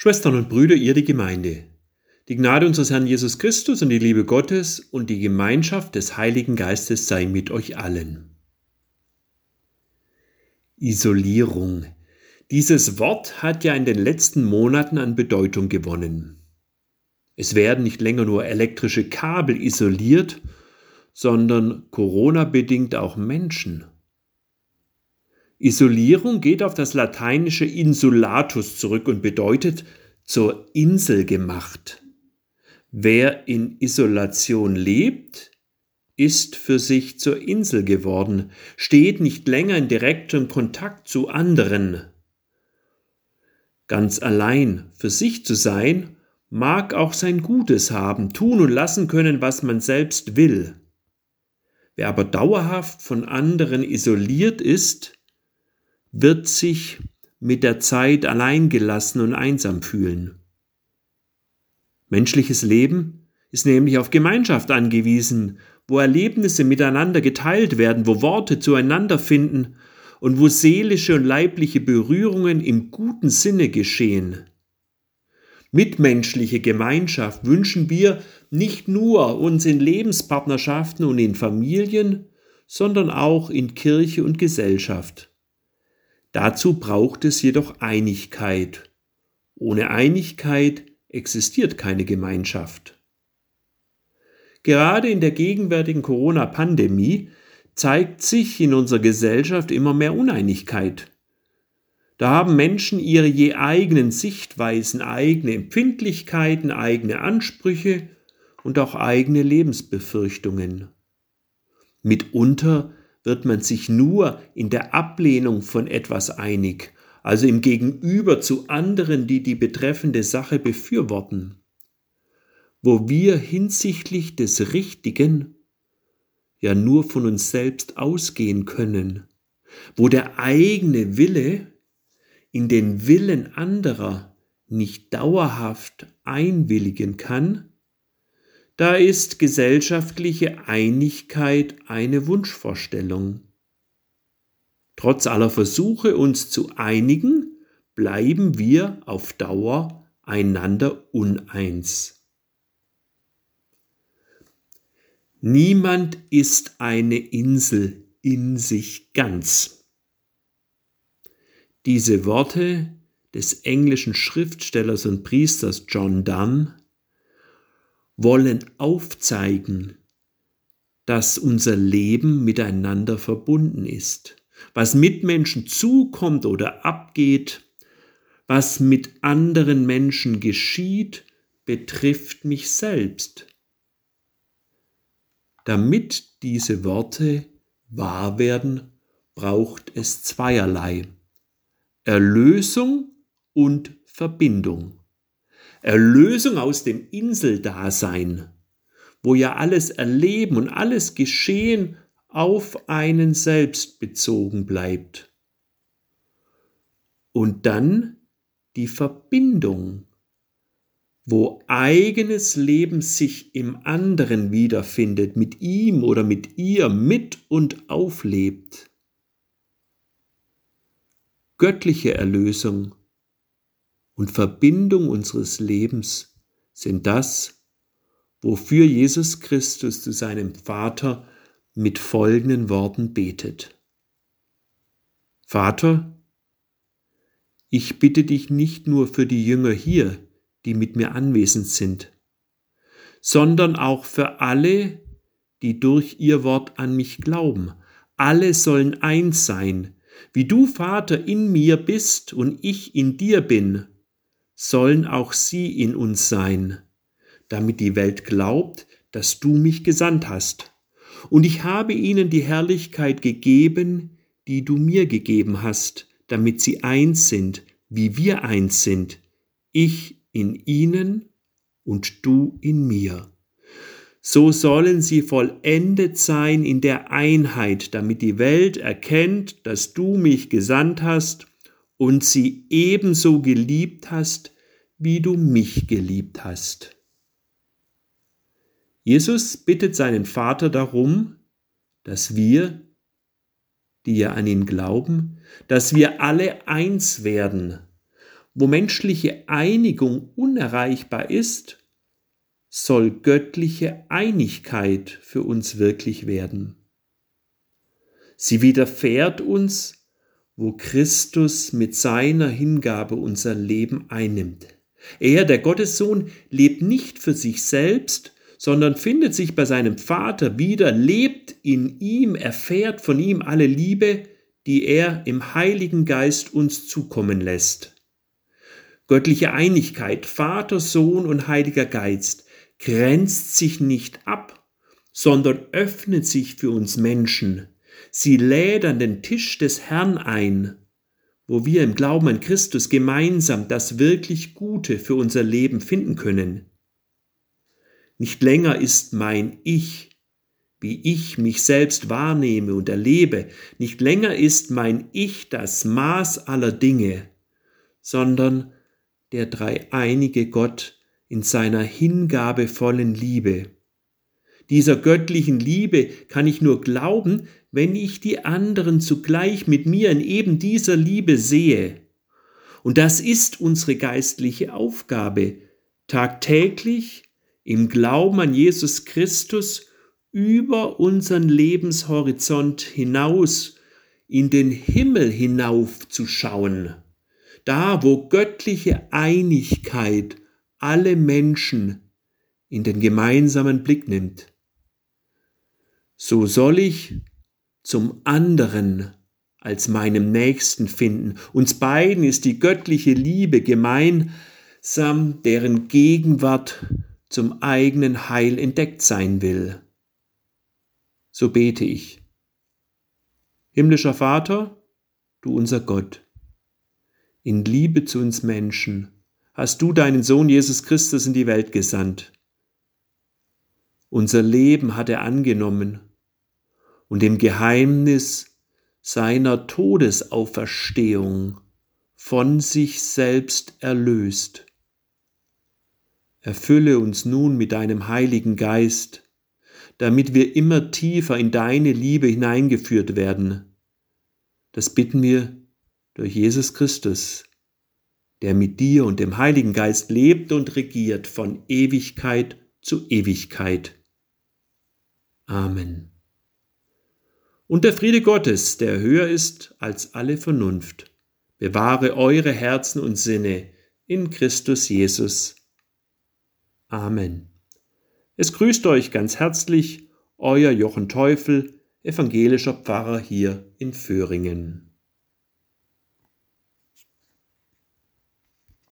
Schwestern und Brüder, ihr die Gemeinde. Die Gnade unseres Herrn Jesus Christus und die Liebe Gottes und die Gemeinschaft des Heiligen Geistes sei mit euch allen. Isolierung. Dieses Wort hat ja in den letzten Monaten an Bedeutung gewonnen. Es werden nicht länger nur elektrische Kabel isoliert, sondern Corona-bedingt auch Menschen. Isolierung geht auf das lateinische insulatus zurück und bedeutet zur Insel gemacht. Wer in Isolation lebt, ist für sich zur Insel geworden, steht nicht länger in direktem Kontakt zu anderen. Ganz allein für sich zu sein, mag auch sein Gutes haben, tun und lassen können, was man selbst will. Wer aber dauerhaft von anderen isoliert ist, wird sich mit der Zeit alleingelassen und einsam fühlen. Menschliches Leben ist nämlich auf Gemeinschaft angewiesen, wo Erlebnisse miteinander geteilt werden, wo Worte zueinander finden und wo seelische und leibliche Berührungen im guten Sinne geschehen. Mitmenschliche Gemeinschaft wünschen wir nicht nur uns in Lebenspartnerschaften und in Familien, sondern auch in Kirche und Gesellschaft. Dazu braucht es jedoch Einigkeit. Ohne Einigkeit existiert keine Gemeinschaft. Gerade in der gegenwärtigen Corona-Pandemie zeigt sich in unserer Gesellschaft immer mehr Uneinigkeit. Da haben Menschen ihre je eigenen Sichtweisen, eigene Empfindlichkeiten, eigene Ansprüche und auch eigene Lebensbefürchtungen. Mitunter wird man sich nur in der Ablehnung von etwas einig, also im Gegenüber zu anderen, die die betreffende Sache befürworten. Wo wir hinsichtlich des Richtigen ja nur von uns selbst ausgehen können, wo der eigene Wille in den Willen anderer nicht dauerhaft einwilligen kann, da ist gesellschaftliche Einigkeit eine Wunschvorstellung. Trotz aller Versuche, uns zu einigen, bleiben wir auf Dauer einander uneins. Niemand ist eine Insel in sich ganz. Diese Worte des englischen Schriftstellers und Priesters John Donne wollen aufzeigen, dass unser Leben miteinander verbunden ist. Was mit Menschen zukommt oder abgeht, was mit anderen Menschen geschieht, betrifft mich selbst. Damit diese Worte wahr werden, braucht es zweierlei. Erlösung und Verbindung. Erlösung aus dem Inseldasein, wo ja alles Erleben und alles Geschehen auf einen selbst bezogen bleibt. Und dann die Verbindung, wo eigenes Leben sich im anderen wiederfindet, mit ihm oder mit ihr mit und auflebt. Göttliche Erlösung und Verbindung unseres Lebens sind das, wofür Jesus Christus zu seinem Vater mit folgenden Worten betet. Vater, ich bitte dich nicht nur für die Jünger hier, die mit mir anwesend sind, sondern auch für alle, die durch ihr Wort an mich glauben. Alle sollen eins sein, wie du, Vater, in mir bist und ich in dir bin, sollen auch sie in uns sein, damit die Welt glaubt, dass du mich gesandt hast. Und ich habe ihnen die Herrlichkeit gegeben, die du mir gegeben hast, damit sie eins sind, wie wir eins sind, ich in ihnen und du in mir. So sollen sie vollendet sein in der Einheit, damit die Welt erkennt, dass du mich gesandt hast und sie ebenso geliebt hast, wie du mich geliebt hast. Jesus bittet seinen Vater darum, dass wir, die ja an ihn glauben, dass wir alle eins werden, wo menschliche Einigung unerreichbar ist, soll göttliche Einigkeit für uns wirklich werden. Sie widerfährt uns, wo Christus mit seiner Hingabe unser Leben einnimmt. Er, der Gottessohn, lebt nicht für sich selbst, sondern findet sich bei seinem Vater wieder, lebt in ihm, erfährt von ihm alle Liebe, die er im Heiligen Geist uns zukommen lässt. Göttliche Einigkeit, Vater, Sohn und Heiliger Geist, grenzt sich nicht ab, sondern öffnet sich für uns Menschen. Sie lädt an den Tisch des Herrn ein, wo wir im Glauben an Christus gemeinsam das wirklich Gute für unser Leben finden können. Nicht länger ist mein Ich, wie ich mich selbst wahrnehme und erlebe, nicht länger ist mein Ich das Maß aller Dinge, sondern der dreieinige Gott in seiner hingabevollen Liebe. Dieser göttlichen Liebe kann ich nur glauben, wenn ich die anderen zugleich mit mir in eben dieser Liebe sehe. Und das ist unsere geistliche Aufgabe, tagtäglich im Glauben an Jesus Christus über unseren Lebenshorizont hinaus in den Himmel hinaufzuschauen, da wo göttliche Einigkeit alle Menschen in den gemeinsamen Blick nimmt. So soll ich zum anderen als meinem Nächsten finden. Uns beiden ist die göttliche Liebe gemeinsam, deren Gegenwart zum eigenen Heil entdeckt sein will. So bete ich. Himmlischer Vater, du unser Gott, in Liebe zu uns Menschen hast du deinen Sohn Jesus Christus in die Welt gesandt. Unser Leben hat er angenommen und im Geheimnis seiner Todesauferstehung von sich selbst erlöst. Erfülle uns nun mit deinem Heiligen Geist, damit wir immer tiefer in deine Liebe hineingeführt werden. Das bitten wir durch Jesus Christus, der mit dir und dem Heiligen Geist lebt und regiert von Ewigkeit zu Ewigkeit. Amen. Und der Friede Gottes, der höher ist als alle Vernunft, bewahre eure Herzen und Sinne in Christus Jesus. Amen. Es grüßt euch ganz herzlich euer Jochen Teufel, evangelischer Pfarrer hier in Föhringen.